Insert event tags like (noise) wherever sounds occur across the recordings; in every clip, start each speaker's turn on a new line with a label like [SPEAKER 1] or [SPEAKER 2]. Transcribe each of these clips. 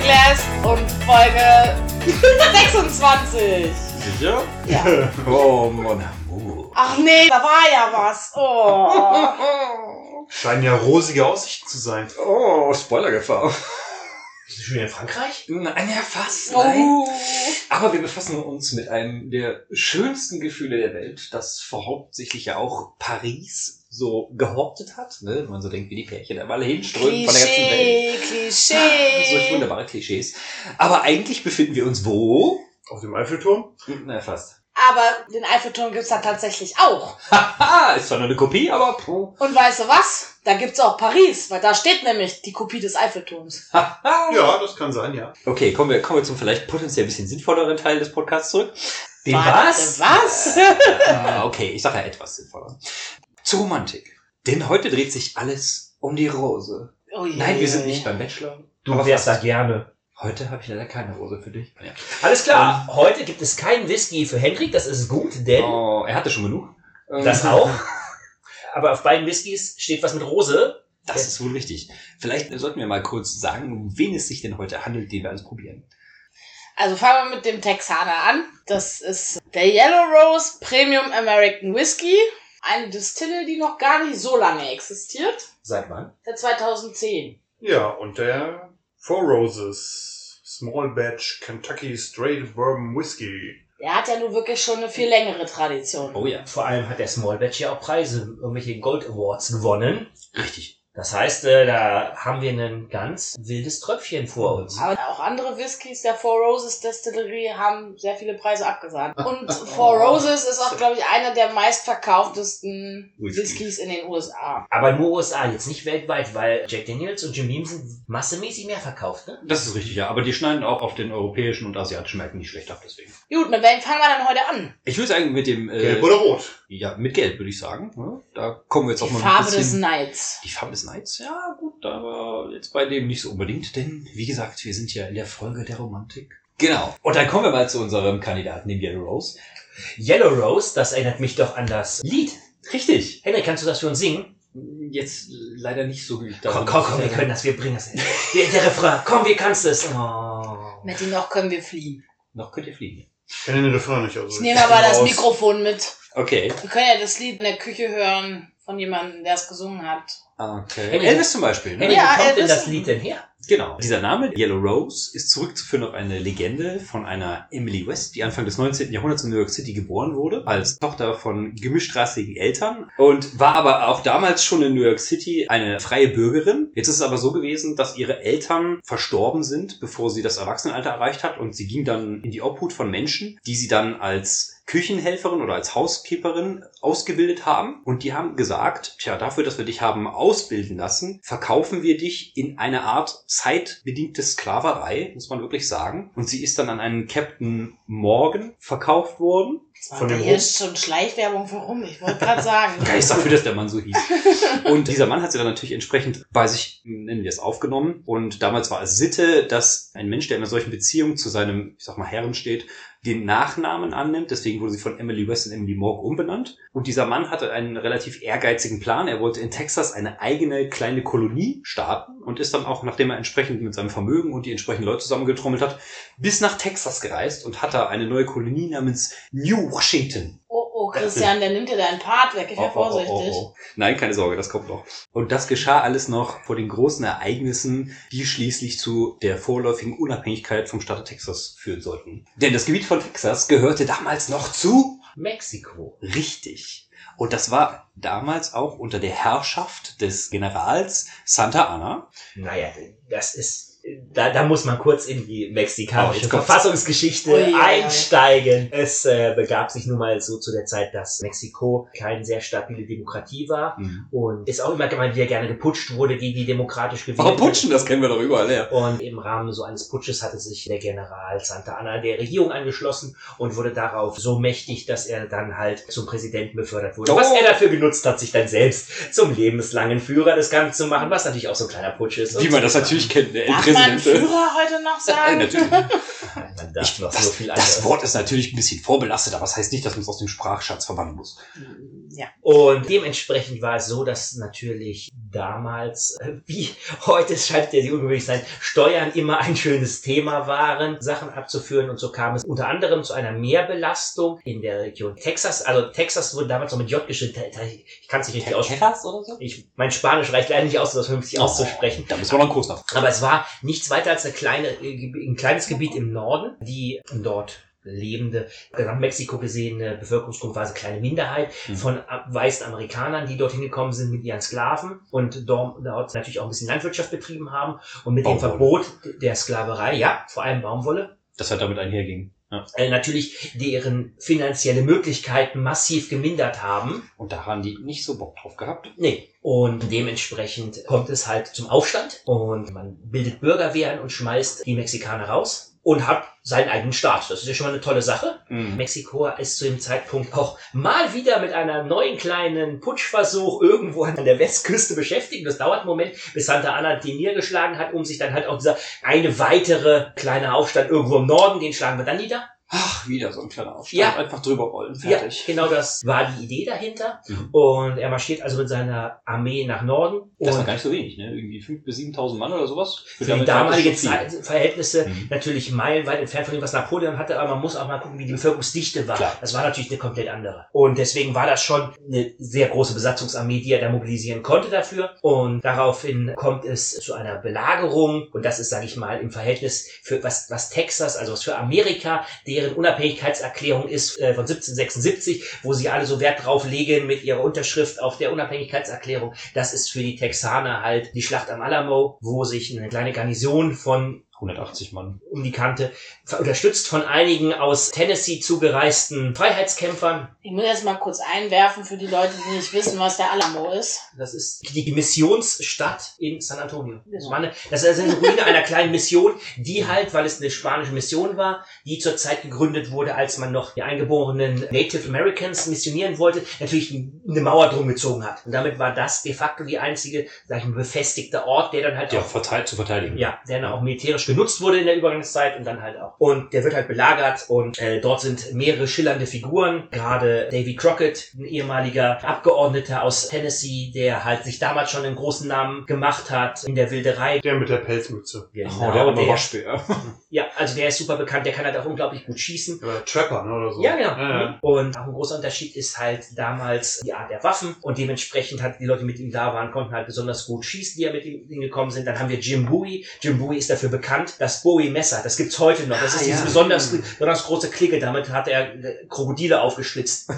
[SPEAKER 1] Glass und Folge 26.
[SPEAKER 2] Sicher?
[SPEAKER 1] Ja. (laughs)
[SPEAKER 2] Oh, mon amour.
[SPEAKER 1] Ach nee, da war ja was. Oh.
[SPEAKER 3] Scheinen ja rosige Aussichten zu sein.
[SPEAKER 2] Oh, Spoilergefahr.
[SPEAKER 4] Bist du schon in Frankreich?
[SPEAKER 2] Nein, ja, fast. Nein.
[SPEAKER 1] Oh.
[SPEAKER 2] Aber wir befassen uns mit einem der schönsten Gefühle der Welt, das vorhauptsächlich ja auch Paris so gehortet hat. Ne? Wenn man so denkt, wie die Pärchen da alle hinströmen von der ganzen Welt.
[SPEAKER 1] Klischee, (laughs)
[SPEAKER 2] Solch
[SPEAKER 1] Klischee.
[SPEAKER 2] wunderbare Klischees. Aber eigentlich befinden wir uns wo?
[SPEAKER 3] Auf dem Eiffelturm?
[SPEAKER 2] Na, fast.
[SPEAKER 1] Aber den Eiffelturm gibt's da tatsächlich auch. (laughs)
[SPEAKER 2] Haha, ist zwar nur eine Kopie, aber puh.
[SPEAKER 1] Und weißt du was? Da gibt's auch Paris, weil da steht nämlich die Kopie des Eiffelturms. (laughs)
[SPEAKER 2] Haha.
[SPEAKER 3] Ja, das kann sein, ja.
[SPEAKER 2] Okay, kommen wir, kommen wir zum vielleicht potenziell ein bisschen sinnvolleren Teil des Podcasts zurück.
[SPEAKER 4] Den
[SPEAKER 1] Warte,
[SPEAKER 4] was?
[SPEAKER 1] Was?
[SPEAKER 2] Ah, okay, ich sage ja etwas sinnvoller. Zur Romantik. Denn heute dreht sich alles um die Rose.
[SPEAKER 1] Oh je.
[SPEAKER 2] Nein, wir sind nicht beim Bachelor.
[SPEAKER 4] Du
[SPEAKER 2] aber
[SPEAKER 4] wärst da gerne.
[SPEAKER 2] Heute habe ich leider keine Rose für dich. Ja.
[SPEAKER 4] Alles klar, heute gibt es keinen Whisky für Hendrik, das ist gut, denn
[SPEAKER 2] Oh, er hatte schon genug. Ähm,
[SPEAKER 4] das (laughs) auch. Aber auf beiden Whiskys steht was mit Rose.
[SPEAKER 2] Das ist wohl richtig. Vielleicht sollten wir mal kurz sagen, um wen es sich denn heute handelt, den wir alles probieren.
[SPEAKER 1] Also fangen wir mit dem Texaner an. Das ist der Yellow Rose Premium American Whiskey. Eine Distille, die noch gar nicht so lange existiert.
[SPEAKER 4] Seit wann?
[SPEAKER 1] Seit 2010.
[SPEAKER 3] Ja, und der Four Roses Small Batch Kentucky Straight Bourbon Whiskey.
[SPEAKER 1] Der hat ja nun wirklich schon eine viel längere Tradition.
[SPEAKER 2] Oh ja,
[SPEAKER 4] Vor allem hat der Small Batch ja auch Preise, irgendwelche Gold Awards gewonnen.
[SPEAKER 2] richtig.
[SPEAKER 4] Das heißt, äh, da haben wir ein ganz wildes Tröpfchen vor uns.
[SPEAKER 1] Aber auch andere Whiskys der Four Roses Distillerie haben sehr viele Preise abgesahnt. (laughs) Und Four Roses ist auch, glaube ich, einer der meistverkauftesten
[SPEAKER 2] Whisky.
[SPEAKER 1] Whiskys in den USA.
[SPEAKER 4] Aber nur USA, jetzt nicht weltweit, weil Jack Daniels und Jim Beam sind massemäßig mehr verkauft, ne?
[SPEAKER 2] Das ist richtig, ja. Aber die schneiden auch auf den europäischen und asiatischen Märkten nicht schlecht ab, deswegen.
[SPEAKER 1] Gut, mit welchem fangen wir dann heute an?
[SPEAKER 2] Ich würde sagen, mit dem, äh,
[SPEAKER 3] Gelb oder rot?
[SPEAKER 2] ja, mit Gelb, würde ich sagen. Da kommen wir jetzt
[SPEAKER 1] Die
[SPEAKER 2] auch mal
[SPEAKER 1] Farbe
[SPEAKER 2] ein
[SPEAKER 1] des
[SPEAKER 2] bisschen.
[SPEAKER 1] Nights.
[SPEAKER 2] Die Farbe des Nights, ja gut, aber jetzt bei dem nicht so unbedingt, denn wie gesagt, wir sind ja in der Folge der Romantik. Genau. Und dann kommen wir mal zu unserem Kandidaten, dem Yellow Rose.
[SPEAKER 4] Yellow Rose, das erinnert mich doch an das Lied.
[SPEAKER 2] Richtig.
[SPEAKER 4] Henrik, kannst du das für uns singen?
[SPEAKER 2] Jetzt leider nicht so gut.
[SPEAKER 4] Komm, komm, komm, wir können das, wir bringen das. Der, der Refrain, komm, wir kannst es. Oh.
[SPEAKER 1] Mit dem noch können wir fliehen.
[SPEAKER 2] Noch könnt ihr fliegen.
[SPEAKER 3] Ich kenne den Refrain nicht. Also
[SPEAKER 1] Ich nehme aber das. Mikrofon mit.
[SPEAKER 2] Okay.
[SPEAKER 1] Wir können ja das Lied in der Küche hören von jemandem, der es gesungen hat.
[SPEAKER 2] Okay. Elvis zum Beispiel, ne?
[SPEAKER 4] Henrik,
[SPEAKER 1] Ja,
[SPEAKER 4] kommt denn
[SPEAKER 1] Elvis-
[SPEAKER 4] das Lied denn her?
[SPEAKER 2] Genau. Dieser Name, Yellow Rose, ist zurückzuführen auf eine Legende von einer Emily West, die Anfang des 19. Jahrhunderts in New York City geboren wurde, als Tochter von gemischtrassigen Eltern und war aber auch damals schon in New York City eine freie Bürgerin. Jetzt ist es aber so gewesen, dass ihre Eltern verstorben sind, bevor sie das Erwachsenenalter erreicht hat und sie ging dann in die Obhut von Menschen, die sie dann als Küchenhelferin oder als Housekeeperin ausgebildet haben. Und die haben gesagt, tja, dafür, dass wir dich haben ausbilden lassen, verkaufen wir dich in eine Art zeitbedingte Sklaverei, muss man wirklich sagen. Und sie ist dann an einen Captain Morgan verkauft worden.
[SPEAKER 1] Das
[SPEAKER 3] Von
[SPEAKER 1] war
[SPEAKER 3] dem
[SPEAKER 1] hier
[SPEAKER 3] Rum?
[SPEAKER 1] schon Schleichwerbung für rum. Ich wollte gerade sagen. (laughs)
[SPEAKER 2] Geist dafür, dass der Mann so hieß. (laughs) Und dieser Mann hat sie dann natürlich entsprechend bei sich, nennen wir es, aufgenommen. Und damals war es Sitte, dass ein Mensch, der in einer solchen Beziehung zu seinem, ich sag mal, Herren steht, den Nachnamen annimmt. Deswegen wurde sie von Emily West in Emily Morgan umbenannt. Und dieser Mann hatte einen relativ ehrgeizigen Plan. Er wollte in Texas eine eigene kleine Kolonie starten und ist dann auch, nachdem er entsprechend mit seinem Vermögen und die entsprechenden Leute zusammengetrommelt hat, bis nach Texas gereist und hat da eine neue Kolonie namens New Washington
[SPEAKER 1] Oh, oh, Christian, der nimmt dir deinen Part weg. Ich wäre vorsichtig.
[SPEAKER 2] oh. Nein, keine Sorge, das kommt noch. Und das geschah alles noch vor den großen Ereignissen, die schließlich zu der vorläufigen Unabhängigkeit vom Staat Texas führen sollten. Denn das Gebiet von Texas gehörte damals noch zu
[SPEAKER 4] Mexiko.
[SPEAKER 2] richtig. Und das war damals auch unter der Herrschaft des Generals Santa Anna.
[SPEAKER 4] Naja, das ist, da, da muss man kurz in die
[SPEAKER 2] Oh,
[SPEAKER 4] mexikanische
[SPEAKER 2] kommt's.
[SPEAKER 4] Verfassungsgeschichte
[SPEAKER 1] ui, ui.
[SPEAKER 4] einsteigen. Es äh, begab sich nun mal so zu der Zeit, dass Mexiko keine sehr stabile Demokratie war und es auch immer mal wieder gerne geputscht wurde, die die demokratisch gewählt
[SPEAKER 2] Warum putschen? Das kennen wir doch überall her.
[SPEAKER 4] Und im Rahmen so eines Putsches hatte sich der General Santa Anna der Regierung angeschlossen und wurde darauf so mächtig, dass er dann halt zum Präsidenten befördert wurde.
[SPEAKER 2] Oh.
[SPEAKER 4] Was er dafür genutzt hat, sich dann selbst zum lebenslangen Führer des Ganzen zu machen, was natürlich auch so ein kleiner Putsch ist.
[SPEAKER 2] Wie man das natürlich kennt, ne?
[SPEAKER 1] Man. Führer heute noch (laughs) sagen?
[SPEAKER 2] natürlich.
[SPEAKER 4] Man da
[SPEAKER 2] Ich,
[SPEAKER 4] noch
[SPEAKER 2] das,
[SPEAKER 4] so viel
[SPEAKER 2] das
[SPEAKER 4] anderes.
[SPEAKER 2] Wort ist natürlich ein bisschen vorbelastet, aber das heißt nicht, dass man es aus dem Sprachschatz verbannen muss.
[SPEAKER 1] Ja.
[SPEAKER 4] Und dementsprechend war es so, dass natürlich damals, äh, wie heute es scheint ja die ungewöhnlich sein, Steuern immer ein schönes Thema waren, Sachen abzuführen und so kam es unter anderem zu einer Mehrbelastung in der Region Texas. Also Texas wurde damals noch mit J geschrieben. Ich kann es nicht richtig aussprechen.
[SPEAKER 2] Texas oder so?
[SPEAKER 4] Ich, mein Spanisch reicht leider nicht aus, um das vernünftig auszusprechen.
[SPEAKER 2] Da müssen wir noch einen Kurs nach.
[SPEAKER 4] Aber es war nichts weiter als eine kleine, äh, ein kleines Gebiet im Norden, die dort lebende, gesamt Mexiko gesehene Bevölkerungsgruppe war eine kleine Minderheit
[SPEAKER 2] Mhm.
[SPEAKER 4] von weißen Amerikanern, die dorthin gekommen sind mit ihren Sklaven und dort, natürlich auch ein bisschen Landwirtschaft betrieben haben und mit dem
[SPEAKER 2] Baumwolle.
[SPEAKER 4] Verbot der Sklaverei, ja, vor allem Baumwolle,
[SPEAKER 2] Das hat damit einherging. Ja.
[SPEAKER 4] äh, natürlich deren finanzielle Möglichkeiten massiv gemindert haben.
[SPEAKER 2] Und da haben die nicht so Bock drauf gehabt.
[SPEAKER 4] Nee. Und dementsprechend kommt es halt zum Aufstand und man bildet Bürgerwehren und schmeißt die Mexikaner raus und hat seinen eigenen Staat. Das ist ja schon mal eine tolle Sache.
[SPEAKER 2] Mhm.
[SPEAKER 4] Mexiko ist zu dem Zeitpunkt auch mal wieder mit einer neuen kleinen Putschversuch irgendwo an der Westküste beschäftigt. Das dauert einen Moment, bis Santa Anna den niedergeschlagen hat, um sich dann halt auch dieser eine weitere kleine Aufstand irgendwo im Norden, den schlagen wir dann nieder.
[SPEAKER 2] Ach, wieder so ein kleiner Aufstand.
[SPEAKER 4] Ja.
[SPEAKER 2] Einfach drüber rollen. Fertig.
[SPEAKER 4] Ja, genau das war die Idee dahinter.
[SPEAKER 2] Mhm.
[SPEAKER 4] Und er marschiert also mit seiner Armee nach Norden.
[SPEAKER 2] Das war gar nicht so wenig, ne? Irgendwie 5.000 bis 7.000 Mann oder sowas.
[SPEAKER 4] für die damalige. Zeit, Verhältnisse
[SPEAKER 2] Mhm.
[SPEAKER 4] natürlich meilenweit entfernt von dem, was Napoleon hatte, aber man muss auch mal gucken, wie die Bevölkerungsdichte war.
[SPEAKER 2] Klar.
[SPEAKER 4] Das war natürlich eine komplett andere. Und deswegen war das schon eine sehr große Besatzungsarmee, die er da mobilisieren konnte dafür. Und daraufhin kommt es zu einer Belagerung. Und das ist, sage ich mal, im Verhältnis für was, was Texas, also was für Amerika, deren Unabhängigkeitserklärung ist äh, von 1776, wo sie alle so Wert drauf legen mit ihrer Unterschrift auf der Unabhängigkeitserklärung. Das ist für die Texaner halt die Schlacht am Alamo, wo sich eine kleine Garnison von
[SPEAKER 2] 180 Mann.
[SPEAKER 4] um die Kante, unterstützt von einigen aus Tennessee zugereisten Freiheitskämpfern.
[SPEAKER 1] Ich muss jetzt mal kurz einwerfen für die Leute, die nicht wissen, was der Alamo ist.
[SPEAKER 4] Das ist die Missionsstadt in San Antonio. Eine, das ist eine Ruine einer kleinen Mission, die halt, weil es eine spanische Mission war, die zur Zeit gegründet wurde, als man noch die eingeborenen Native Americans missionieren wollte, natürlich eine Mauer drum gezogen hat. Und damit war das de facto die einzige, sag ich mal, befestigte Ort, der dann halt
[SPEAKER 2] Ja,
[SPEAKER 4] auch
[SPEAKER 2] verteilt zu verteidigen.
[SPEAKER 4] ja, der dann auch militärisch genutzt wurde in der Übergangszeit und dann halt auch. Und der wird halt belagert und äh, dort sind mehrere schillernde Figuren. Gerade Davy Crockett, ein ehemaliger Abgeordneter aus Tennessee, der halt sich damals schon einen großen Namen gemacht hat in der Wilderei.
[SPEAKER 3] Der mit der Pelzmütze.
[SPEAKER 2] Oh, der
[SPEAKER 4] Genau,
[SPEAKER 2] arme
[SPEAKER 4] der,
[SPEAKER 2] Waschbär. (laughs)
[SPEAKER 4] ja, also der ist super bekannt, der kann halt auch unglaublich gut schießen.
[SPEAKER 3] Oder Trapper, ne? Oder so.
[SPEAKER 4] Ja, genau.
[SPEAKER 3] Ja, ja.
[SPEAKER 4] Und auch ein großer Unterschied ist halt damals die Art der Waffen und dementsprechend hat die Leute, die mit ihm da waren, konnten halt besonders gut schießen, die ja mit ihm hingekommen sind. Dann haben wir Jim Bowie. Jim Bowie ist dafür bekannt, das Bowie-Messer, das gibt's heute noch. Das
[SPEAKER 2] Ah,
[SPEAKER 4] ist diese
[SPEAKER 2] ja.
[SPEAKER 4] besonders, besonders große Klinge, damit hat er äh, Krokodile aufgeschlitzt.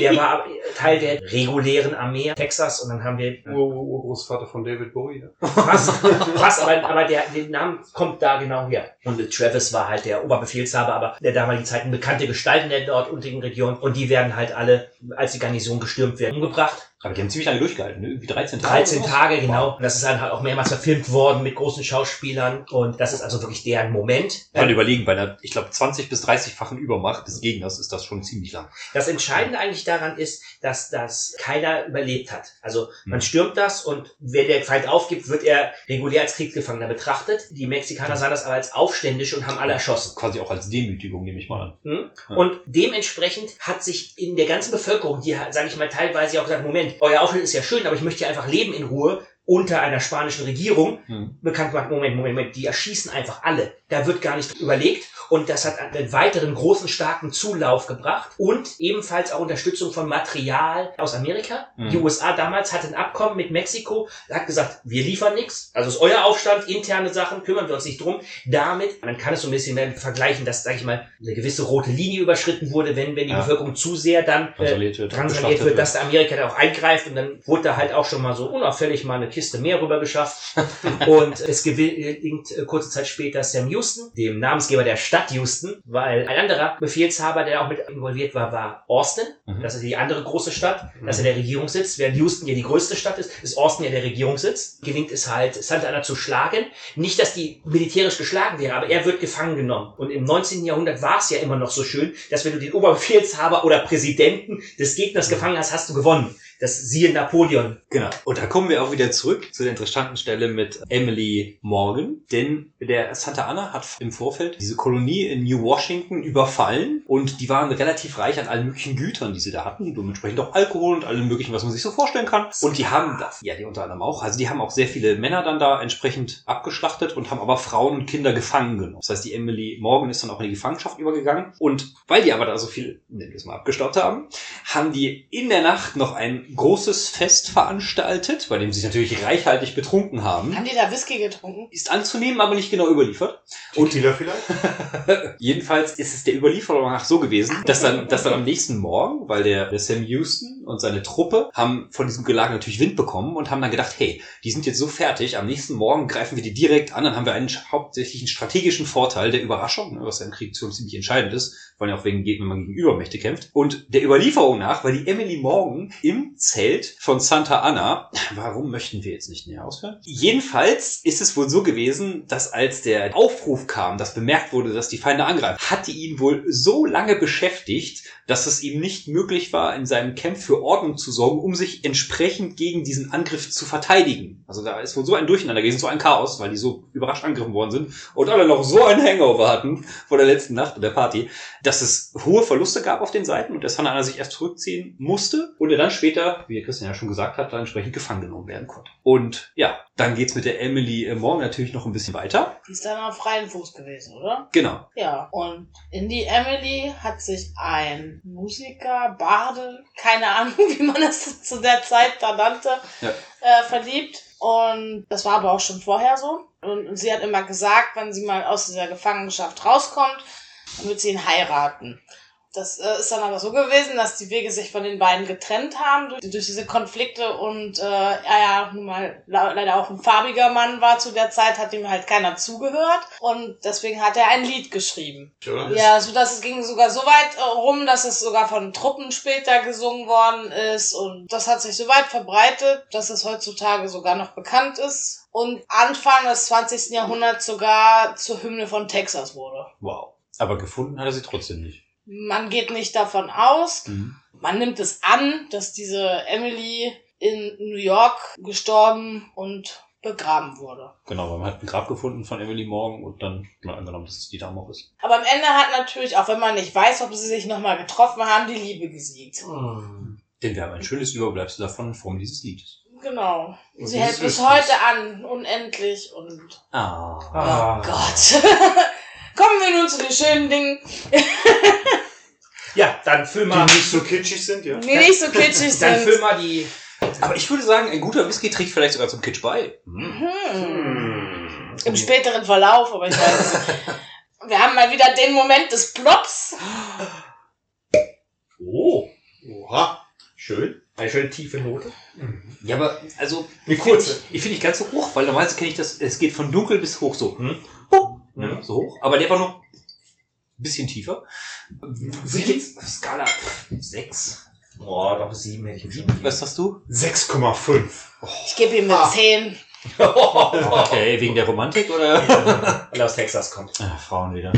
[SPEAKER 4] der war aber Teil der regulären Armee Texas und dann haben wir
[SPEAKER 3] Ur Ur Urgroßvater von David Bowie. Ja.
[SPEAKER 4] Fast, fast aber, aber der, der Name kommt da genau her. Und Travis war halt der Oberbefehlshaber, aber der damaligen Zeit eine bekannte Gestalt in der dort untigen Region. Und die werden halt alle, als die Garnison gestürmt werden, umgebracht.
[SPEAKER 2] Aber die haben ziemlich lange durchgehalten, ne? Irgendwie 13 Tage.
[SPEAKER 4] 13
[SPEAKER 2] oder was?
[SPEAKER 4] Tage, genau. Und das ist dann halt auch mehrmals verfilmt worden mit großen Schauspielern. Und das ist also wirklich deren Moment.
[SPEAKER 2] Kann überlegen, bei einer, ich glaube, 20 bis 30-fachen Übermacht des Gegners ist das schon ziemlich lang.
[SPEAKER 4] Das Entscheidende eigentlich daran ist, dass das keiner überlebt hat. Also man
[SPEAKER 2] Hm.
[SPEAKER 4] stürmt das und wenn der Feind aufgibt, wird er regulär als Kriegsgefangener betrachtet. Die Mexikaner sahen das aber als aufständisch und haben alle erschossen.
[SPEAKER 2] Quasi auch als Demütigung, nehme ich mal an.
[SPEAKER 4] Hm?
[SPEAKER 2] Ja.
[SPEAKER 4] Und dementsprechend hat sich in der ganzen Bevölkerung, die, sage ich mal, teilweise auch gesagt, Moment, euer Auftritt ist ja schön, aber ich möchte ja einfach leben in Ruhe unter einer spanischen Regierung,
[SPEAKER 2] Hm.
[SPEAKER 4] bekannt gemacht, Moment, Moment, Moment, die erschießen einfach alle. Da wird gar nicht überlegt. Und das hat einen weiteren großen, starken Zulauf gebracht und ebenfalls auch Unterstützung von Material aus Amerika.
[SPEAKER 2] Mhm.
[SPEAKER 4] Die USA damals hatte ein Abkommen mit Mexiko, hat gesagt, wir liefern nichts. Also ist euer Aufstand, interne Sachen, kümmern wir uns nicht drum. Damit, man kann es so ein bisschen mehr vergleichen, dass, sag ich mal, eine gewisse rote Linie überschritten wurde, wenn, wenn die
[SPEAKER 2] Ja.
[SPEAKER 4] Bevölkerung zu sehr dann äh,
[SPEAKER 2] Transaliert wird,
[SPEAKER 4] wird, dass Amerika da auch eingreift und dann wurde da halt auch schon mal so unauffällig mal eine Kiste mehr rüber geschafft. (laughs) und es gelingt äh, kurze Zeit später Sam Houston, dem Namensgeber der Stadt Houston, weil ein anderer Befehlshaber, der auch mit involviert war, war Austin.
[SPEAKER 2] Mhm.
[SPEAKER 4] Das ist die andere große Stadt. Das ist ja der Regierungssitz. Während Houston ja die größte Stadt ist, ist Austin ja der Regierungssitz. Gelingt es halt, Santa Anna zu schlagen. Nicht, dass die militärisch geschlagen wäre, aber er wird gefangen genommen. Und im 19. Jahrhundert war es ja immer noch so schön, dass wenn du den Oberbefehlshaber oder Präsidenten des Gegners gefangen hast, hast du gewonnen. Das siehe Napoleon.
[SPEAKER 2] Genau. Und da kommen wir auch wieder zurück zu der interessanten Stelle mit Emily Morgan. Denn der Santa Anna hat im Vorfeld diese Kolonie in New Washington überfallen und die waren relativ reich an allen möglichen Gütern, die sie da hatten. Dementsprechend auch Alkohol und allem möglichen, was man sich so vorstellen kann. Und die haben, das, ja, die unter anderem auch, also die haben auch sehr viele Männer dann da entsprechend abgeschlachtet und haben aber Frauen und Kinder gefangen genommen. Das heißt, die Emily Morgan ist dann auch in die Gefangenschaft übergegangen. Und weil die aber da so viel, nennen wir es mal, abgestaubt haben, haben die in der Nacht noch ein großes Fest veranstaltet, bei dem sie sich natürlich reichhaltig betrunken haben.
[SPEAKER 1] Haben die da Whisky getrunken?
[SPEAKER 2] Ist anzunehmen, aber nicht genau überliefert.
[SPEAKER 3] Und Tequila vielleicht? (laughs)
[SPEAKER 2] Jedenfalls ist es der Überlieferung nach so gewesen, dass dann, dass dann am nächsten Morgen, weil der, der Sam Houston und seine Truppe haben von diesem Gelage natürlich Wind bekommen und haben dann gedacht, hey, die sind jetzt so fertig, am nächsten Morgen greifen wir die direkt an, dann haben wir einen hauptsächlich einen strategischen Vorteil der Überraschung, ne, was ja im Krieg schon ziemlich entscheidend ist, vor allem auch wegen, wenn man gegen Übermächte kämpft. Und der Überlieferung nach, weil die Emily Morgan im Zelt von Santa Anna, warum möchten wir jetzt nicht näher ausführen? Jedenfalls ist es wohl so gewesen, dass als der Aufruf kam, dass bemerkt wurde, dass die Feinde angreifen, hat die ihn wohl so lange beschäftigt, dass es ihm nicht möglich war, in seinem Camp für Ordnung zu sorgen, um sich entsprechend gegen diesen Angriff zu verteidigen. Also da ist wohl so ein Durcheinander gewesen, so ein Chaos, weil die so überrascht angegriffen worden sind und alle noch so ein Hangover hatten vor der letzten Nacht der Party, dass es hohe Verluste gab auf den Seiten und der Sanana sich erst zurückziehen musste und er dann später, wie Christian ja schon gesagt hat, dann entsprechend gefangen genommen werden konnte. Und ja, dann geht's mit der Emily äh, Morgan natürlich noch ein bisschen weiter.
[SPEAKER 1] Die ist dann auf freien Fuß gewesen, oder?
[SPEAKER 2] Genau.
[SPEAKER 1] Ja. Und in die Emily hat sich ein Musiker, Barde, keine Ahnung, (laughs) wie man das zu der Zeit da nannte,
[SPEAKER 2] Ja.
[SPEAKER 1] äh, verliebt. Und das war aber auch schon vorher so. Und, und sie hat immer gesagt, wenn sie mal aus dieser Gefangenschaft rauskommt, dann wird sie ihn heiraten. Das äh, ist dann aber so gewesen, dass die Wege sich von den beiden getrennt haben durch, durch diese Konflikte und äh, er ja nun mal le- leider auch ein farbiger Mann war zu der Zeit, hat ihm halt keiner zugehört und deswegen hat er ein Lied geschrieben.
[SPEAKER 3] Oder?
[SPEAKER 1] Ja, so dass es ging sogar so weit äh, rum, dass es sogar von Truppen später gesungen worden ist und das hat sich so weit verbreitet, dass es heutzutage sogar noch bekannt ist und Anfang des 20. Jahrhunderts sogar zur Hymne von Texas wurde.
[SPEAKER 2] Wow. Aber gefunden hat er sie trotzdem nicht.
[SPEAKER 1] Man geht nicht davon aus,
[SPEAKER 2] Mhm.
[SPEAKER 1] man nimmt es an, dass diese Emily in New York gestorben und begraben wurde.
[SPEAKER 2] Genau, weil man hat ein Grab gefunden von Emily Morgan und dann mal angenommen, dass es die Dame auch ist.
[SPEAKER 1] Aber am Ende hat natürlich, auch wenn man nicht weiß, ob sie sich nochmal getroffen haben, die Liebe gesiegt.
[SPEAKER 2] Denn wir haben ein schönes Überbleibsel davon in Form dieses Liedes.
[SPEAKER 1] Genau.
[SPEAKER 3] Und
[SPEAKER 1] Sie hält bis heute an, unendlich und.
[SPEAKER 2] Ah.
[SPEAKER 4] Ah.
[SPEAKER 1] Oh Gott. (laughs) Kommen wir nun zu den schönen Dingen,
[SPEAKER 4] Ja, dann füll
[SPEAKER 3] Die
[SPEAKER 4] mal,
[SPEAKER 3] nicht so kitschig sind, ja?
[SPEAKER 1] die nicht so kitschig
[SPEAKER 4] dann füll
[SPEAKER 1] sind.
[SPEAKER 4] mal die.
[SPEAKER 2] Aber ich würde sagen, ein guter Whisky trägt vielleicht sogar zum Kitsch bei. Hm.
[SPEAKER 1] Im späteren Verlauf, aber ich weiß es nicht. (laughs) Wir haben mal wieder den Moment des Plops.
[SPEAKER 4] Oh,
[SPEAKER 3] Oha.
[SPEAKER 4] schön. Eine schöne tiefe Note.
[SPEAKER 2] Ja, aber also
[SPEAKER 4] Eine kurze.
[SPEAKER 2] Ich finde nicht ganz so hoch, weil normalerweise kenne ich das, es geht von dunkel bis hoch so.
[SPEAKER 4] Hm?
[SPEAKER 2] Ne,
[SPEAKER 4] Mhm.
[SPEAKER 2] so hoch. Aber der war noch ein bisschen tiefer. Wie geht's? Skala 6.
[SPEAKER 4] Oh, doch sieben hätte ich ihm schon.
[SPEAKER 2] Was hast du?
[SPEAKER 3] 6,5.
[SPEAKER 1] Ich gebe ihm eine
[SPEAKER 3] Ah. (laughs)
[SPEAKER 1] 10.
[SPEAKER 2] Okay, wegen der Romantik oder?
[SPEAKER 4] Weil er aus Texas kommt.
[SPEAKER 2] Ah, Frauen wieder.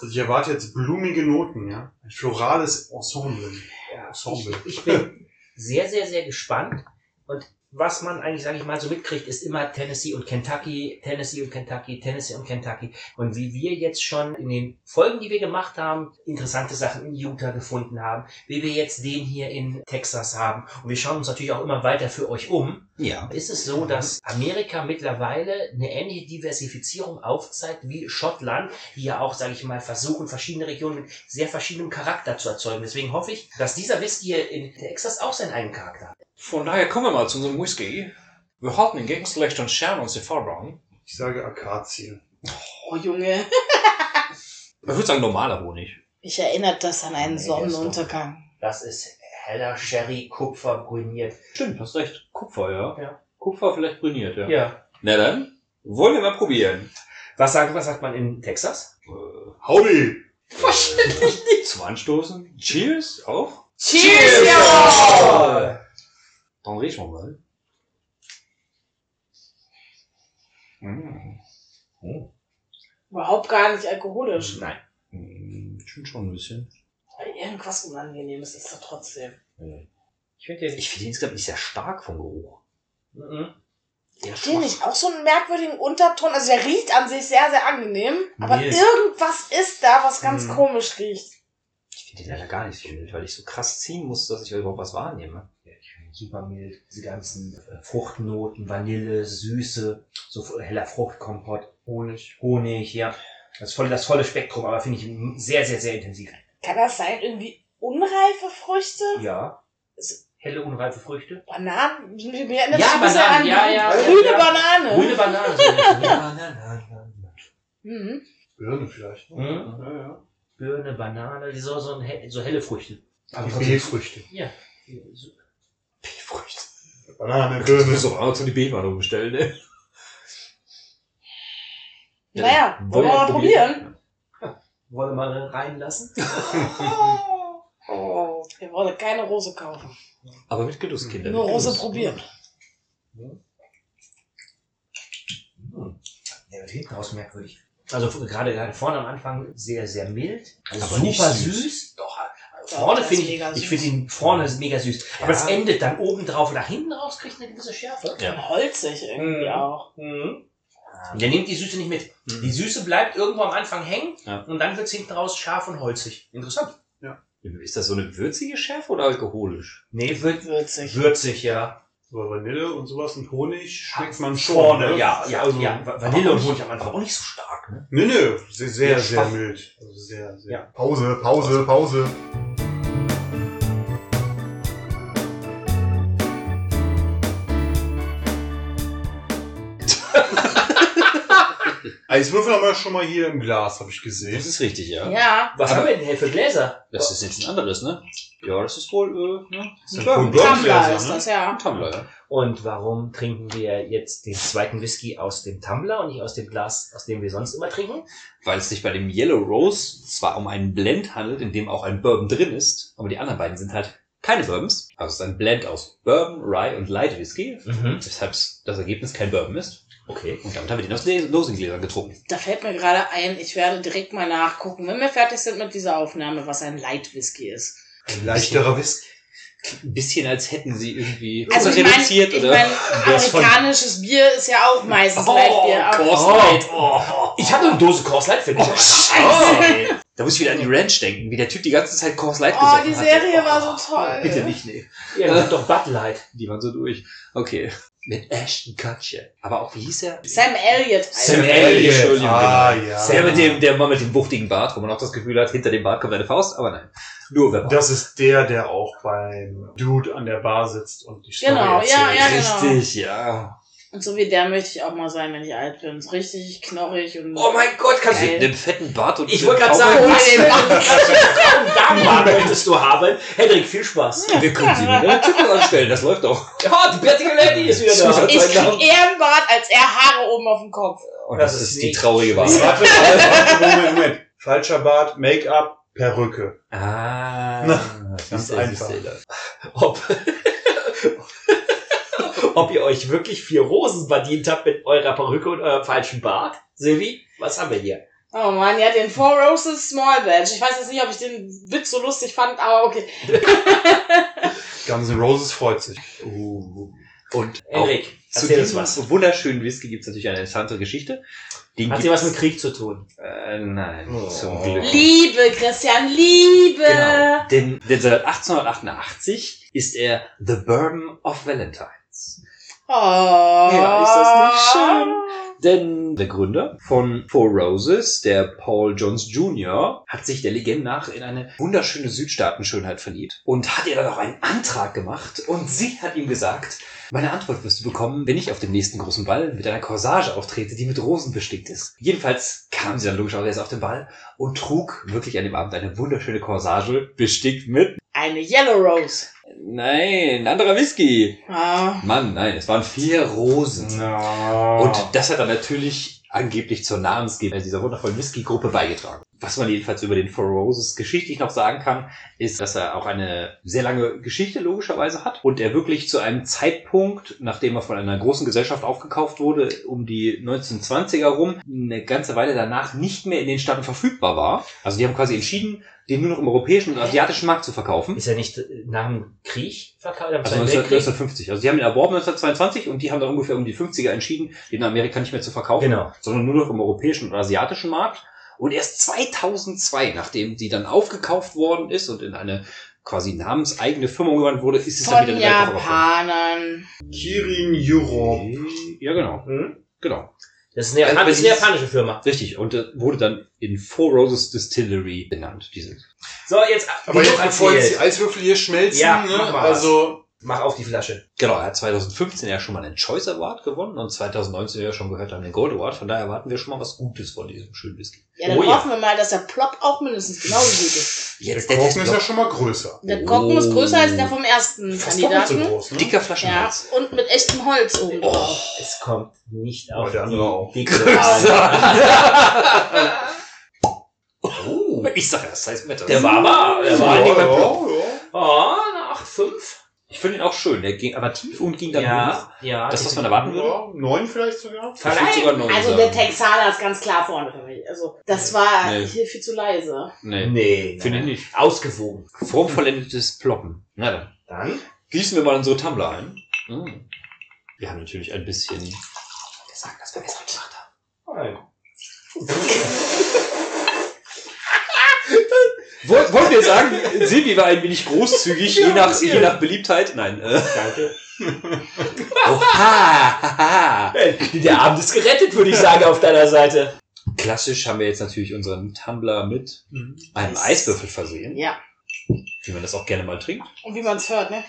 [SPEAKER 3] Also ich erwarte jetzt blumige Noten, ja? Ein florales Ensemble.
[SPEAKER 4] Ja,
[SPEAKER 3] Ensemble.
[SPEAKER 4] ich, ich bin sehr, sehr, sehr gespannt. Und was man eigentlich, sage ich mal, so mitkriegt, ist immer Tennessee und Kentucky, Tennessee und Kentucky, Tennessee und Kentucky. Und wie wir jetzt schon in den Folgen, die wir gemacht haben, interessante Sachen in Utah gefunden haben, wie wir jetzt den hier in Texas haben. Und wir schauen uns natürlich auch immer weiter für euch um.
[SPEAKER 2] Ja.
[SPEAKER 4] Ist es so, dass Amerika mittlerweile eine ähnliche Diversifizierung aufzeigt wie Schottland, die ja auch, sage ich mal, versuchen, verschiedene Regionen mit sehr verschiedenem Charakter zu erzeugen. Deswegen hoffe ich, dass dieser Whisky hier in Texas auch seinen eigenen Charakter hat.
[SPEAKER 5] Von daher kommen wir mal zu unserem Whisky. Wir halten ihn Gegenlicht und scheren uns die Farbe an.
[SPEAKER 3] Ich sage Akazie.
[SPEAKER 1] Oh Junge. (laughs)
[SPEAKER 2] Ich würde sagen normaler Honig.
[SPEAKER 1] Mich erinnert das an einen
[SPEAKER 4] Nee, der ist doch-
[SPEAKER 1] Sonnenuntergang.
[SPEAKER 4] Das ist heller Sherry, Kupfer, brüniert.
[SPEAKER 2] Stimmt, hast recht. Kupfer, ja.
[SPEAKER 4] Ja.
[SPEAKER 2] Kupfer vielleicht brüniert, ja.
[SPEAKER 4] Ja.
[SPEAKER 2] Na dann, wollen wir mal probieren.
[SPEAKER 4] Was sagt, was sagt man in Texas?
[SPEAKER 2] Äh,
[SPEAKER 3] Howdy!
[SPEAKER 2] zum Anstoßen. Cheers, auch.
[SPEAKER 1] Cheers, ja!
[SPEAKER 2] Dann riechen wir mal. Mm. Oh.
[SPEAKER 1] Überhaupt gar nicht alkoholisch.
[SPEAKER 4] Nein.
[SPEAKER 2] Mm, Schon schon ein bisschen.
[SPEAKER 1] Aber Irgendwas Unangenehmes ist da trotzdem.
[SPEAKER 4] Ich finde den.
[SPEAKER 2] Ich finde ihn insgesamt nicht sehr stark vom Geruch.
[SPEAKER 4] Mhm.
[SPEAKER 1] Hat den
[SPEAKER 2] schwach.
[SPEAKER 1] nicht auch so einen merkwürdigen Unterton? Also der riecht an sich sehr, sehr angenehm. Aber
[SPEAKER 2] Mild.
[SPEAKER 1] irgendwas ist da, was ganz
[SPEAKER 3] Mhm.
[SPEAKER 1] komisch riecht.
[SPEAKER 2] Ich finde den leider gar nicht so mild, weil ich so krass ziehen muss, dass ich überhaupt was wahrnehme.
[SPEAKER 4] Ja, ich super mild. Diese ganzen äh, Fruchtnoten, Vanille, Süße, so heller Fruchtkompott,
[SPEAKER 3] Honig.
[SPEAKER 4] Honig, ja. Das volle, das volle Spektrum, aber finde ich sehr, sehr, sehr intensiv.
[SPEAKER 1] Kann das sein? Irgendwie unreife Früchte?
[SPEAKER 4] Ja. Helle, unreife Früchte.
[SPEAKER 1] Bananen? Mir mir erinnert
[SPEAKER 4] Ja, Bananen,
[SPEAKER 1] an
[SPEAKER 4] ja, ja,
[SPEAKER 1] grüne
[SPEAKER 4] ja.
[SPEAKER 1] Banane.
[SPEAKER 4] Grüne Banane. ja.
[SPEAKER 1] Mhm.
[SPEAKER 3] Birne vielleicht. ne?
[SPEAKER 4] Mhm.
[SPEAKER 3] Ja, ja.
[SPEAKER 4] Birne, Banane, die so, so, ein, so helle Früchte. Aber
[SPEAKER 3] Die
[SPEAKER 4] trotzdem-
[SPEAKER 3] B-Früchte.
[SPEAKER 4] Ja.
[SPEAKER 3] Banane,
[SPEAKER 2] Du
[SPEAKER 3] Birne.
[SPEAKER 2] musst doch Amazon die B-Mann umstellen, ne?
[SPEAKER 1] Naja, wollen wir mal probieren? (laughs)
[SPEAKER 4] Wollen wir mal reinlassen? (laughs)
[SPEAKER 1] Oh, wir wollen keine Rose kaufen.
[SPEAKER 2] Aber mit Genuss, Kinder.
[SPEAKER 1] Nur Rose
[SPEAKER 2] Genuss.
[SPEAKER 1] probieren.
[SPEAKER 4] Hm. Der wird hinten raus merkwürdig. Also gerade gerade vorne am Anfang sehr, sehr mild. Also
[SPEAKER 2] Aber
[SPEAKER 4] super
[SPEAKER 2] nicht
[SPEAKER 4] süß.
[SPEAKER 2] süß.
[SPEAKER 4] Doch,
[SPEAKER 1] Doch,
[SPEAKER 4] vorne finde ich,
[SPEAKER 1] mega
[SPEAKER 4] ich finde ihn vorne ist mega süß. Aber
[SPEAKER 2] Ja.
[SPEAKER 4] es endet dann oben drauf und nach hinten raus kriegt eine gewisse Schärfe.
[SPEAKER 2] Ja.
[SPEAKER 1] Holzig irgendwie
[SPEAKER 4] Mhm.
[SPEAKER 1] auch.
[SPEAKER 4] Mhm. Der nimmt die Süße nicht mit. Die Süße bleibt irgendwo am Anfang hängen
[SPEAKER 2] Ja.
[SPEAKER 4] und dann wird es hinten raus scharf und holzig. Interessant.
[SPEAKER 2] Ist das so eine würzige Schärfe oder alkoholisch?
[SPEAKER 4] Nee, wird
[SPEAKER 1] Würzig.
[SPEAKER 4] würzig, ja.
[SPEAKER 3] Aber Vanille und sowas und Honig schmeckt man schon.
[SPEAKER 4] Vorne,
[SPEAKER 3] ne?
[SPEAKER 4] ja, ja,
[SPEAKER 3] also,
[SPEAKER 4] ja. Va- Vanille und Honig am Anfang auch nicht so stark, ne?
[SPEAKER 3] Nö, nö, sehr, sehr,
[SPEAKER 4] Ja,
[SPEAKER 3] sehr mild. Also sehr, sehr.
[SPEAKER 4] Ja.
[SPEAKER 3] Pause, Pause, Pause. Eiswürfel haben wir schon mal hier im Glas, habe ich gesehen.
[SPEAKER 2] Das ist richtig, ja.
[SPEAKER 1] Ja.
[SPEAKER 4] Was
[SPEAKER 2] Aber-
[SPEAKER 4] haben wir denn hier für Gläser?
[SPEAKER 2] Das ist jetzt ein anderes, ne? Ja, das ist wohl, äh, ne? Das ist ein
[SPEAKER 3] Ja,
[SPEAKER 2] Bourbon.
[SPEAKER 3] gut.
[SPEAKER 1] Tumbler
[SPEAKER 3] Bourbongläser,
[SPEAKER 1] ist
[SPEAKER 3] ne?
[SPEAKER 1] das, ja.
[SPEAKER 2] Ein Tumbler, ja.
[SPEAKER 4] Und warum trinken wir jetzt den zweiten Whisky aus dem Tumbler und nicht aus dem Glas, aus dem wir sonst immer trinken?
[SPEAKER 2] Weil es sich bei dem Yellow Rose zwar um einen Blend handelt, in dem auch ein Bourbon drin ist, aber die anderen beiden sind halt keine Bourbons. Also es ist ein Blend aus Bourbon, Rye und Light Whisky,
[SPEAKER 4] Mhm.
[SPEAKER 2] weshalb das Ergebnis kein Bourbon ist.
[SPEAKER 4] Okay.
[SPEAKER 2] Und damit haben wir den aus Losengläsern getrunken.
[SPEAKER 1] Da fällt mir gerade ein, ich werde direkt mal nachgucken, wenn wir fertig sind mit dieser Aufnahme, was ein Light Whisky ist.
[SPEAKER 3] Ein leichterer Whisky.
[SPEAKER 2] Ein bisschen als hätten sie irgendwie
[SPEAKER 1] Also ich meine,
[SPEAKER 2] reduziert
[SPEAKER 1] ich
[SPEAKER 2] oder...
[SPEAKER 1] mein, amerikanisches Bier ist ja auch meistens
[SPEAKER 2] Oh,
[SPEAKER 1] Lightbier. aber-
[SPEAKER 2] Coors
[SPEAKER 4] Oh,
[SPEAKER 2] Light.
[SPEAKER 4] oh, ich habe eine Dose Coors Light für dich.
[SPEAKER 2] Oh, scheiße. Da muss ich wieder an die Ranch denken, wie der Typ die ganze Zeit Coors Light
[SPEAKER 1] Oh,
[SPEAKER 2] gesoffen
[SPEAKER 1] die
[SPEAKER 2] hat.
[SPEAKER 1] Serie
[SPEAKER 2] Oh,
[SPEAKER 1] war so toll.
[SPEAKER 2] Bitte nicht, nee.
[SPEAKER 4] Ja, das ist doch Bud Light.
[SPEAKER 2] Die waren so durch. Okay. Mit Ashton Kutcher. Aber auch, wie hieß er?
[SPEAKER 1] Sam Elliott.
[SPEAKER 2] Sam. Elliott. Entschuldigung,
[SPEAKER 3] Ah,
[SPEAKER 2] genau.
[SPEAKER 3] ja.
[SPEAKER 2] Der mit dem, der Mann mit dem wuchtigen Bart, wo man auch das Gefühl hat, hinter dem Bart kommt eine Faust, aber nein. Nur wer
[SPEAKER 3] Das ist der, der auch beim Dude an der Bar sitzt und die Story
[SPEAKER 1] Genau, ja,
[SPEAKER 3] erzählt.
[SPEAKER 1] ja, genau.
[SPEAKER 2] Richtig, ja.
[SPEAKER 1] Und so wie der möchte ich auch mal sein, wenn ich alt bin. So richtig knorrig und.
[SPEAKER 2] Oh mein Gott, kannst du mit einem fetten Bart und
[SPEAKER 4] Ich wollte gerade sagen, Damenbart möchtest du haben? Hendrik, viel Spaß.
[SPEAKER 2] Wir können sie wieder Typen anstellen, das läuft doch.
[SPEAKER 4] Ja, die bärtige Lady ist wieder da.
[SPEAKER 1] ich krieg eher einen Bart als er Haare oben auf dem Kopf.
[SPEAKER 2] Und
[SPEAKER 4] Das
[SPEAKER 2] das,
[SPEAKER 4] ist
[SPEAKER 2] die traurige Wahrheit.
[SPEAKER 3] warte, warte, Moment, Moment. Falscher Bart, Make-up, Perücke.
[SPEAKER 2] Ah,
[SPEAKER 3] Na, ganz einfach.
[SPEAKER 4] Ob, ob ihr euch wirklich vier Rosen verdient habt mit eurer Perücke und eurem falschen Bart? Silvi, was haben wir hier?
[SPEAKER 1] Oh man, ja, den Four Roses Small Badge. Ich weiß jetzt nicht, ob ich den Witz so lustig fand, aber okay. (laughs)
[SPEAKER 3] Guns N' Roses freut sich.
[SPEAKER 2] Uh. Und
[SPEAKER 4] Hendrik,
[SPEAKER 2] zu
[SPEAKER 4] erzähl uns
[SPEAKER 2] diesem
[SPEAKER 4] was.
[SPEAKER 2] wunderschönen Whisky gibt es natürlich eine interessante Geschichte. Den
[SPEAKER 4] Hat sie was mit
[SPEAKER 2] gibt's-
[SPEAKER 4] Krieg zu tun?
[SPEAKER 2] Äh, nein,
[SPEAKER 3] Oh.
[SPEAKER 2] zum Glück.
[SPEAKER 1] Liebe, Christian, Liebe.
[SPEAKER 2] Genau. Denn, denn seit 1888 ist er The Bourbon of Valentines.
[SPEAKER 1] Oh.
[SPEAKER 2] Ja, ist das nicht schön? Denn der Gründer von Four Roses, der Paul Jones Jr., hat sich der Legende nach in eine wunderschöne Südstaatenschönheit verliebt und hat ihr dann auch einen Antrag gemacht und sie hat ihm gesagt, meine Antwort wirst du bekommen, wenn ich auf dem nächsten großen Ball mit einer Corsage auftrete, die mit Rosen bestickt ist. Jedenfalls kam sie dann logischerweise auf den Ball und trug wirklich an dem Abend eine wunderschöne Corsage, bestickt mit,
[SPEAKER 1] Eine Yellow Rose.
[SPEAKER 2] Nein, ein anderer Whisky.
[SPEAKER 1] Ah.
[SPEAKER 2] Mann, nein, es waren vier Rosen.
[SPEAKER 3] No.
[SPEAKER 2] Und das hat dann natürlich angeblich zur Namensgebung dieser wundervollen Whisky-Gruppe beigetragen. Was man jedenfalls über den Four Roses geschichtlich noch sagen kann, ist, dass er auch eine sehr lange Geschichte logischerweise hat und er wirklich zu einem Zeitpunkt, nachdem er von einer großen Gesellschaft aufgekauft wurde, um die 1920er rum, eine ganze Weile danach nicht mehr in den Staaten verfügbar war. Also die haben quasi entschieden, den nur noch im europäischen und asiatischen Markt zu verkaufen.
[SPEAKER 4] Ist er nicht nach dem Krieg verkauft?
[SPEAKER 2] Also
[SPEAKER 4] Zweiten
[SPEAKER 2] 19,
[SPEAKER 4] Weltkrieg?
[SPEAKER 2] 1950. Also die haben ihn erworben 1922 und die haben dann ungefähr um die 50er entschieden, den in Amerika nicht mehr zu verkaufen,
[SPEAKER 4] Genau.
[SPEAKER 2] sondern nur noch im europäischen und asiatischen Markt. Und erst 2002, nachdem die dann aufgekauft worden ist und in eine quasi namenseigene Firma umgewandelt wurde, ist es dann wieder eine
[SPEAKER 1] Japanern.
[SPEAKER 3] Kirin Europe.
[SPEAKER 2] Ja, genau.
[SPEAKER 4] Hm?
[SPEAKER 2] Genau.
[SPEAKER 4] Das ist eine, Japan
[SPEAKER 2] Also,
[SPEAKER 4] das ist eine
[SPEAKER 2] dieses-
[SPEAKER 4] japanische Firma.
[SPEAKER 2] Richtig. Und äh, wurde dann in Four Roses Distillery benannt. Diese.
[SPEAKER 4] So, jetzt
[SPEAKER 3] Aber jetzt, bevor jetzt die. Eiswürfel hier schmelzen,
[SPEAKER 4] Ja,
[SPEAKER 3] ne? also
[SPEAKER 4] Mach auf die Flasche.
[SPEAKER 2] Genau, er hat 2015 ja schon mal einen Choice Award gewonnen und 2019, wie wir schon gehört haben, den Gold Award. Von daher erwarten wir schon mal was Gutes von diesem schönen Whisky.
[SPEAKER 1] Ja, dann
[SPEAKER 4] Oh ja.
[SPEAKER 1] hoffen wir mal, dass der Plop auch mindestens genauso gut ist.
[SPEAKER 2] Jetzt
[SPEAKER 3] der Korken ist ja schon mal größer.
[SPEAKER 1] Der Korken ist größer als der vom ersten
[SPEAKER 3] Fast doppelt so
[SPEAKER 1] Kandidaten.
[SPEAKER 3] groß, ne?
[SPEAKER 2] dicker
[SPEAKER 1] Ja,
[SPEAKER 2] Flaschenhals.
[SPEAKER 1] und mit echtem Holz oben drauf.
[SPEAKER 4] Es kommt nicht auf
[SPEAKER 3] Aber der andere
[SPEAKER 4] die
[SPEAKER 3] auch.
[SPEAKER 4] Dicke. (laughs)
[SPEAKER 2] Oh, ich sag ja, das heißt Wetter.
[SPEAKER 4] Der war aber, der war
[SPEAKER 3] Ja,
[SPEAKER 4] beim
[SPEAKER 3] ja,
[SPEAKER 4] Plop.
[SPEAKER 3] ja.
[SPEAKER 4] Oh, eine 8,5.
[SPEAKER 2] Ich finde ihn auch schön. Der ging aber tief und ging dann hoch.
[SPEAKER 4] Ja, ja.
[SPEAKER 2] Das, was man erwarten würde.
[SPEAKER 3] Ja, neun vielleicht sogar.
[SPEAKER 2] Ich würde sogar neun
[SPEAKER 1] Also
[SPEAKER 2] sagen.
[SPEAKER 1] der Texaner ist ganz klar vorne für mich. Also das war
[SPEAKER 2] Nee.
[SPEAKER 1] hier viel zu leise.
[SPEAKER 2] Nee,
[SPEAKER 4] Nee,
[SPEAKER 2] finde ich nicht.
[SPEAKER 4] Ausgewogen.
[SPEAKER 2] Formvollendetes Ploppen. Na dann.
[SPEAKER 4] Dann?
[SPEAKER 2] Gießen wir mal unsere Tumbler ein. Mm. Wir haben natürlich ein bisschen gesagt, dass wir besser gemacht haben.
[SPEAKER 4] Nein. (laughs)
[SPEAKER 2] Wollen wir sagen, Silvi war ein wenig großzügig, je nach, je nach Beliebtheit? Nein. Äh.
[SPEAKER 4] Danke.
[SPEAKER 2] Oha, haha.
[SPEAKER 4] Der Abend ist gerettet, würde ich sagen, auf deiner Seite.
[SPEAKER 2] Klassisch haben wir jetzt natürlich unseren Tumbler mit einem Eiswürfel versehen,
[SPEAKER 1] Ja.
[SPEAKER 2] wie man das auch gerne mal trinkt.
[SPEAKER 1] Und wie man es hört, ne?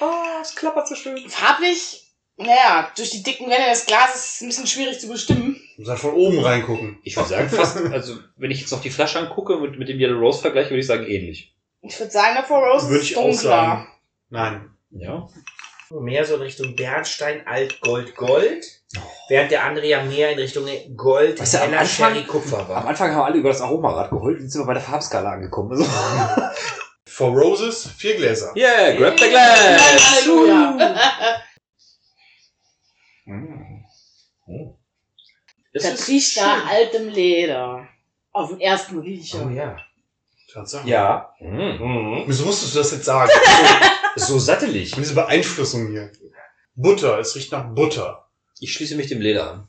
[SPEAKER 2] Oh, es klappert so schön.
[SPEAKER 1] Farblich, naja, durch die dicken Wände des Glases ist es ein bisschen schwierig zu bestimmen.
[SPEAKER 3] Du halt von oben reingucken.
[SPEAKER 2] Ich würde sagen, fast, also wenn ich jetzt noch die Flasche angucke und mit dem Yellow Rose vergleiche, würde ich sagen ähnlich.
[SPEAKER 1] Ich würde sagen, der Four Roses
[SPEAKER 3] Würde
[SPEAKER 1] ist
[SPEAKER 3] ich auch
[SPEAKER 1] dunkler.
[SPEAKER 3] sagen. Nein.
[SPEAKER 2] Ja.
[SPEAKER 4] Mehr so in Richtung Bernstein, Alt, Gold, Gold. Während der andere ja mehr in Richtung Gold,
[SPEAKER 2] Weißt du, am
[SPEAKER 4] heller
[SPEAKER 2] Anfang-
[SPEAKER 4] Sherry, Kupfer
[SPEAKER 2] Am
[SPEAKER 4] war.
[SPEAKER 2] Anfang haben alle über das Aromarad geheult und sind wir bei der Farbskala angekommen. Also,
[SPEAKER 3] For Roses, vier Gläser.
[SPEAKER 2] yeah, grab the glass!
[SPEAKER 1] Halleluja.
[SPEAKER 2] Mm. Oh. Das
[SPEAKER 1] Das riecht nach altem Leder. Auf den ersten Riecher.
[SPEAKER 4] Oh ja.
[SPEAKER 3] Tatsache.
[SPEAKER 4] Ja. Mhm.
[SPEAKER 3] Wieso musstest du das jetzt sagen? (laughs)
[SPEAKER 2] So sattelig.
[SPEAKER 3] Und diese Beeinflussung hier. Butter, es riecht nach Butter.
[SPEAKER 2] Ich schließe mich dem Leder an.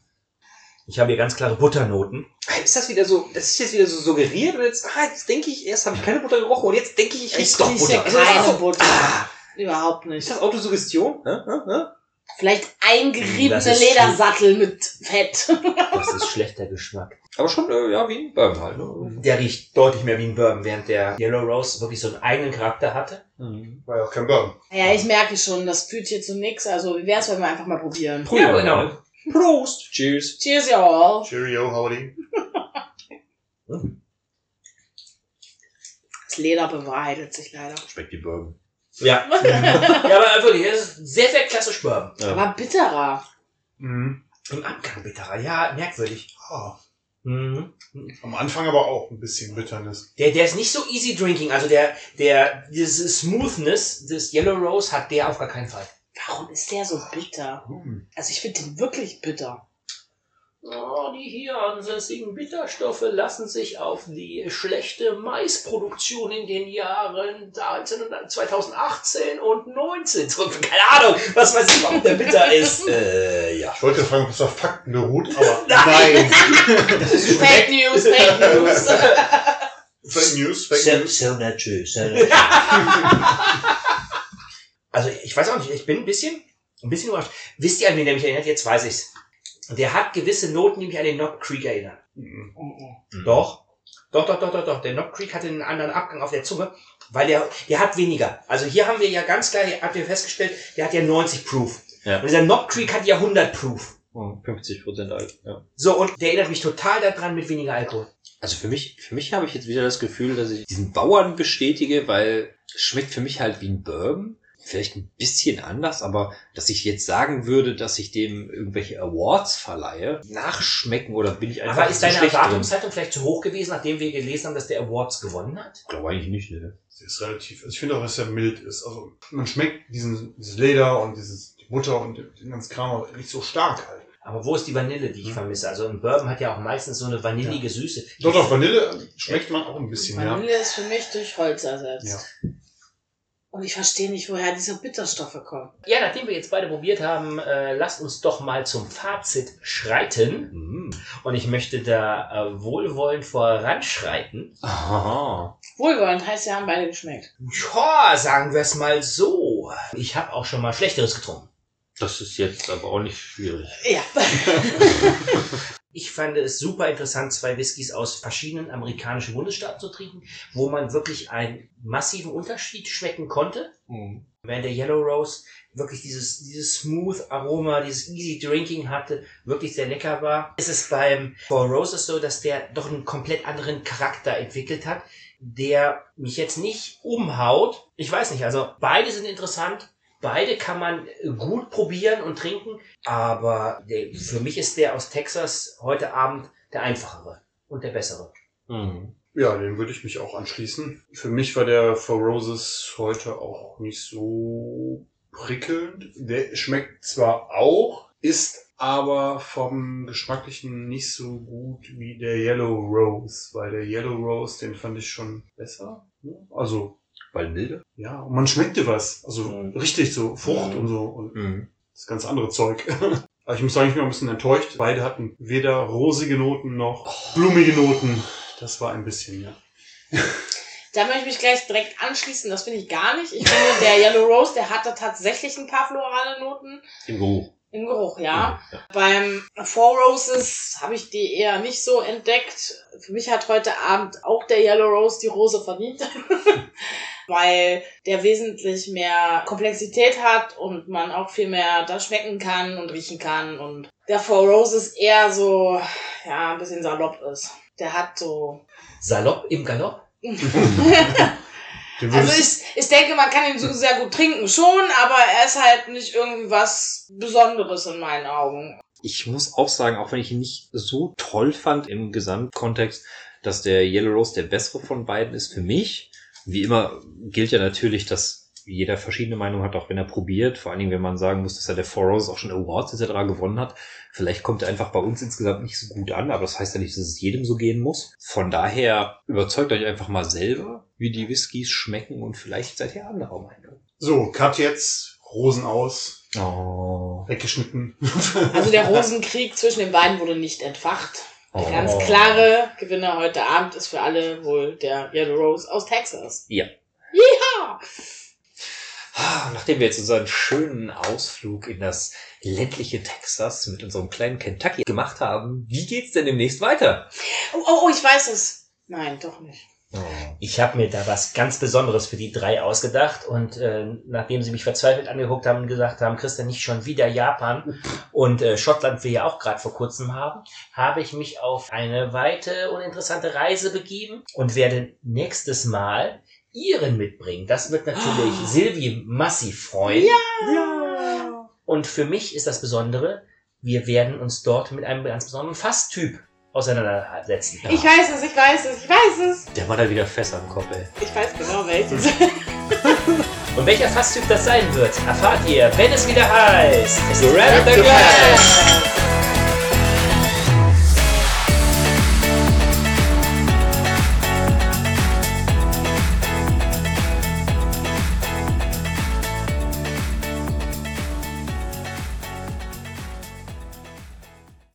[SPEAKER 4] Ich habe hier ganz klare Butternoten.
[SPEAKER 2] Ist das wieder so, das ist jetzt wieder so suggeriert und jetzt, ah, jetzt denke ich, erst habe ich keine Butter gerochen und jetzt denke ich, ich rieche doch Butter.
[SPEAKER 1] keine Butter.
[SPEAKER 2] Ah,
[SPEAKER 1] Überhaupt
[SPEAKER 2] ist
[SPEAKER 1] nicht.
[SPEAKER 2] das Autosuggestion? Hä? Hä? Hä?
[SPEAKER 1] Vielleicht
[SPEAKER 4] Das
[SPEAKER 1] eingeriebene
[SPEAKER 4] ist
[SPEAKER 1] Ledersattel mit Fett. (laughs)
[SPEAKER 4] Das ist schlechter Geschmack.
[SPEAKER 2] Aber schon, äh, ja, wie ein Bourbon halt. Ne?
[SPEAKER 4] Der riecht deutlich mehr wie ein Bourbon, während der Yellow Rose wirklich so einen eigenen Charakter hatte.
[SPEAKER 2] Mhm.
[SPEAKER 3] War ja auch kein Bourbon.
[SPEAKER 1] Ja, ich merke schon, das führt hier zu nix. Also, wie wär's, wenn wir einfach mal probieren?
[SPEAKER 2] Probieren
[SPEAKER 4] Ja,
[SPEAKER 2] wir
[SPEAKER 4] genau.
[SPEAKER 2] mal. Prost! Cheers!
[SPEAKER 1] Cheers, y'all.
[SPEAKER 3] Cheerio, howdy. (laughs)
[SPEAKER 1] Das Leder bewahrheitet sich leider.
[SPEAKER 2] Schmeckt wie Bourbon.
[SPEAKER 4] Ja. (laughs) ja, aber wirklich, das ist sehr, sehr klassisch Bourbon.
[SPEAKER 2] Ja.
[SPEAKER 1] Aber bitterer.
[SPEAKER 3] Mhm.
[SPEAKER 4] Im Abgang bitterer, ja, merkwürdig.
[SPEAKER 3] Ah,
[SPEAKER 4] Mhm.
[SPEAKER 3] am Anfang aber auch ein bisschen Bitternis.
[SPEAKER 4] Der, der ist nicht so easy drinking, also der, der, diese Smoothness des Yellow Rose hat der auf gar keinen Fall.
[SPEAKER 1] Warum ist der so bitter? Also, ich finde den wirklich bitter.
[SPEAKER 4] Oh, die hier ansässigen Bitterstoffe lassen sich auf die schlechte Maisproduktion in den Jahren 2018 und 19 zurück. Keine Ahnung, was weiß ich, warum der bitter ist. (laughs)
[SPEAKER 2] Äh, ja.
[SPEAKER 3] Ich wollte fragen, ob es auf Fakten beruht, aber (laughs)
[SPEAKER 4] Nein.
[SPEAKER 3] nein. (laughs)
[SPEAKER 1] Fake News, Fake News.
[SPEAKER 3] Fake News, Fake News.
[SPEAKER 4] so true, so true. Also ich weiß auch nicht, ich bin ein bisschen, ein bisschen überrascht. Wisst ihr, an wen der mich erinnert? Jetzt weiß ich's. Der hat gewisse Noten, die mich an den Knob Creek erinnern.
[SPEAKER 3] Mhm.
[SPEAKER 4] Doch. Doch, doch, doch, doch, doch. Der Knob Creek hatte einen anderen Abgang auf der Zunge, weil der, der hat weniger. Also hier haben wir ja ganz klar, habt ihr festgestellt, der hat ja 90 Proof.
[SPEAKER 2] Ja.
[SPEAKER 4] Und dieser Knob Creek hat ja 100 Proof.
[SPEAKER 2] 50 Prozent alt, ja.
[SPEAKER 4] So, und der erinnert mich total daran mit weniger Alkohol.
[SPEAKER 2] Also für mich, für mich habe ich jetzt wieder das Gefühl, dass ich diesen Bauern bestätige, weil es schmeckt für mich halt wie ein Bourbon. Vielleicht ein bisschen anders, aber dass ich jetzt sagen würde, dass ich dem irgendwelche Awards verleihe, nachschmecken oder bin ich einfach
[SPEAKER 4] Aber ist deine? Erwartungshaltung vielleicht zu hoch gewesen, nachdem wir gelesen haben, dass der Awards gewonnen hat?
[SPEAKER 2] Glaube eigentlich nicht, ne?
[SPEAKER 3] Das ist relativ. Also ich finde auch, dass er mild ist. Also man schmeckt diesen, dieses Leder und dieses die Butter und den ganzen Kram nicht so stark halt.
[SPEAKER 4] Aber wo ist die Vanille, die ich
[SPEAKER 3] Hm.
[SPEAKER 4] vermisse? Also ein Bourbon hat ja auch meistens so eine vanillige Süße.
[SPEAKER 3] Doch, doch, Vanille schmeckt man auch ein bisschen, ja.
[SPEAKER 1] Vanille ist für mich durch Holz ersetzt.
[SPEAKER 3] Ja.
[SPEAKER 1] Und ich verstehe nicht, woher diese Bitterstoffe kommen.
[SPEAKER 4] Ja, nachdem wir jetzt beide probiert haben, äh, lasst uns doch mal zum Fazit schreiten.
[SPEAKER 2] Mm.
[SPEAKER 4] Und ich möchte da äh, wohlwollend voranschreiten.
[SPEAKER 2] Aha.
[SPEAKER 1] Wohlwollend heißt, sie haben beide geschmeckt.
[SPEAKER 4] Ja, sagen wir es mal so. Ich habe auch schon mal Schlechteres getrunken.
[SPEAKER 2] Das ist jetzt aber auch nicht schwierig.
[SPEAKER 1] Ja. (laughs) (laughs)
[SPEAKER 4] Ich fand es super interessant, zwei Whiskys aus verschiedenen amerikanischen Bundesstaaten zu trinken, wo man wirklich einen massiven Unterschied schmecken konnte. Während der Yellow Rose wirklich dieses, dieses smooth Aroma, dieses easy drinking hatte, wirklich sehr lecker war. Es ist beim Four Roses so, dass der doch einen komplett anderen Charakter entwickelt hat, der mich jetzt nicht umhaut. Ich weiß nicht, also beide sind interessant. Beide kann man gut probieren und trinken, aber der, für mich ist der aus Texas heute Abend der einfachere und der bessere.
[SPEAKER 2] Mhm.
[SPEAKER 3] Ja, den würde ich mich auch anschließen. Für mich war der Four Roses heute auch nicht so prickelnd. Der schmeckt zwar auch, ist aber vom Geschmacklichen nicht so gut wie der Yellow Rose, weil der Yellow Rose, den fand ich schon besser. ne? Also,
[SPEAKER 2] Weil milde?
[SPEAKER 3] ja, und man schmeckte was. Also
[SPEAKER 2] Mhm.
[SPEAKER 3] richtig so Frucht
[SPEAKER 2] Mhm.
[SPEAKER 3] und so und
[SPEAKER 2] Mhm.
[SPEAKER 3] das ganze andere Zeug. (laughs) Aber ich muss sagen, ich bin ein bisschen enttäuscht. Beide hatten weder rosige Noten noch blumige Noten. Das war ein bisschen, ja.
[SPEAKER 1] Da möchte ich mich gleich direkt anschließen. Das finde ich gar nicht. Ich finde, der Yellow Rose, der hatte tatsächlich ein paar florale Noten
[SPEAKER 2] Im Geruch.
[SPEAKER 1] Im Geruch, ja.
[SPEAKER 2] ja.
[SPEAKER 1] Beim Four Roses habe ich die eher nicht so entdeckt. Für mich hat heute Abend auch der Yellow Rose die Rose verdient. (laughs) Weil der wesentlich mehr Komplexität hat und man auch viel mehr da schmecken kann und riechen kann. Und der Four Roses eher so, ja, ein bisschen salopp ist. Der hat so
[SPEAKER 4] Salopp im Galopp? (laughs)
[SPEAKER 1] Also ich, ich denke, man kann ihn so sehr gut trinken schon, aber er ist halt nicht irgendwie was Besonderes in meinen Augen.
[SPEAKER 2] Ich muss auch sagen, auch wenn ich ihn nicht so toll fand im Gesamtkontext, dass der Yellow Rose der bessere von beiden ist für mich. Wie immer gilt ja natürlich, dass jeder verschiedene Meinung hat, auch wenn er probiert. Vor allen Dingen, wenn man sagen muss, dass er der Four Roses auch schon Awards etc. gewonnen hat. Vielleicht kommt er einfach bei uns insgesamt nicht so gut an, aber das heißt ja nicht, dass es jedem so gehen muss. Von daher überzeugt euch einfach mal selber, wie die Whiskys schmecken und vielleicht seid ihr anderer Meinung.
[SPEAKER 3] So, Cut jetzt. Rosen aus.
[SPEAKER 2] Oh.
[SPEAKER 3] Weggeschnitten. (laughs)
[SPEAKER 1] Also der Rosenkrieg zwischen den beiden wurde nicht entfacht. Der
[SPEAKER 2] Oh.
[SPEAKER 1] ganz klare Gewinner heute Abend ist für alle wohl der Yellow Rose aus Texas.
[SPEAKER 2] Ja.
[SPEAKER 1] Ja.
[SPEAKER 2] Ah, Nachdem wir jetzt unseren schönen Ausflug in das ländliche Texas mit unserem kleinen Kentucky gemacht haben, wie geht's denn demnächst weiter?
[SPEAKER 1] Oh, oh, oh, ich weiß es. Nein, doch nicht.
[SPEAKER 4] Ich habe mir da was ganz Besonderes für die drei ausgedacht und äh, nachdem sie mich verzweifelt angeguckt haben und gesagt haben, Christian, nicht schon wieder Japan und äh, Schottland wir ja auch gerade vor kurzem haben, habe ich mich auf eine weite und interessante Reise begeben und werde nächstes Mal ihren mitbringen. Das wird natürlich
[SPEAKER 1] Oh.
[SPEAKER 4] Silvi massiv freuen.
[SPEAKER 1] Ja.
[SPEAKER 4] Und für mich ist das Besondere, wir werden uns dort mit einem ganz besonderen Fasstyp auseinandersetzen.
[SPEAKER 1] Ich weiß es, ich weiß es, ich weiß es.
[SPEAKER 2] Der war da wieder fest am Kopf, ey.
[SPEAKER 1] Ich weiß genau welches. (laughs)
[SPEAKER 4] Und welcher Fasstyp das sein wird, erfahrt ihr, wenn es wieder heißt.
[SPEAKER 2] Grab the glass!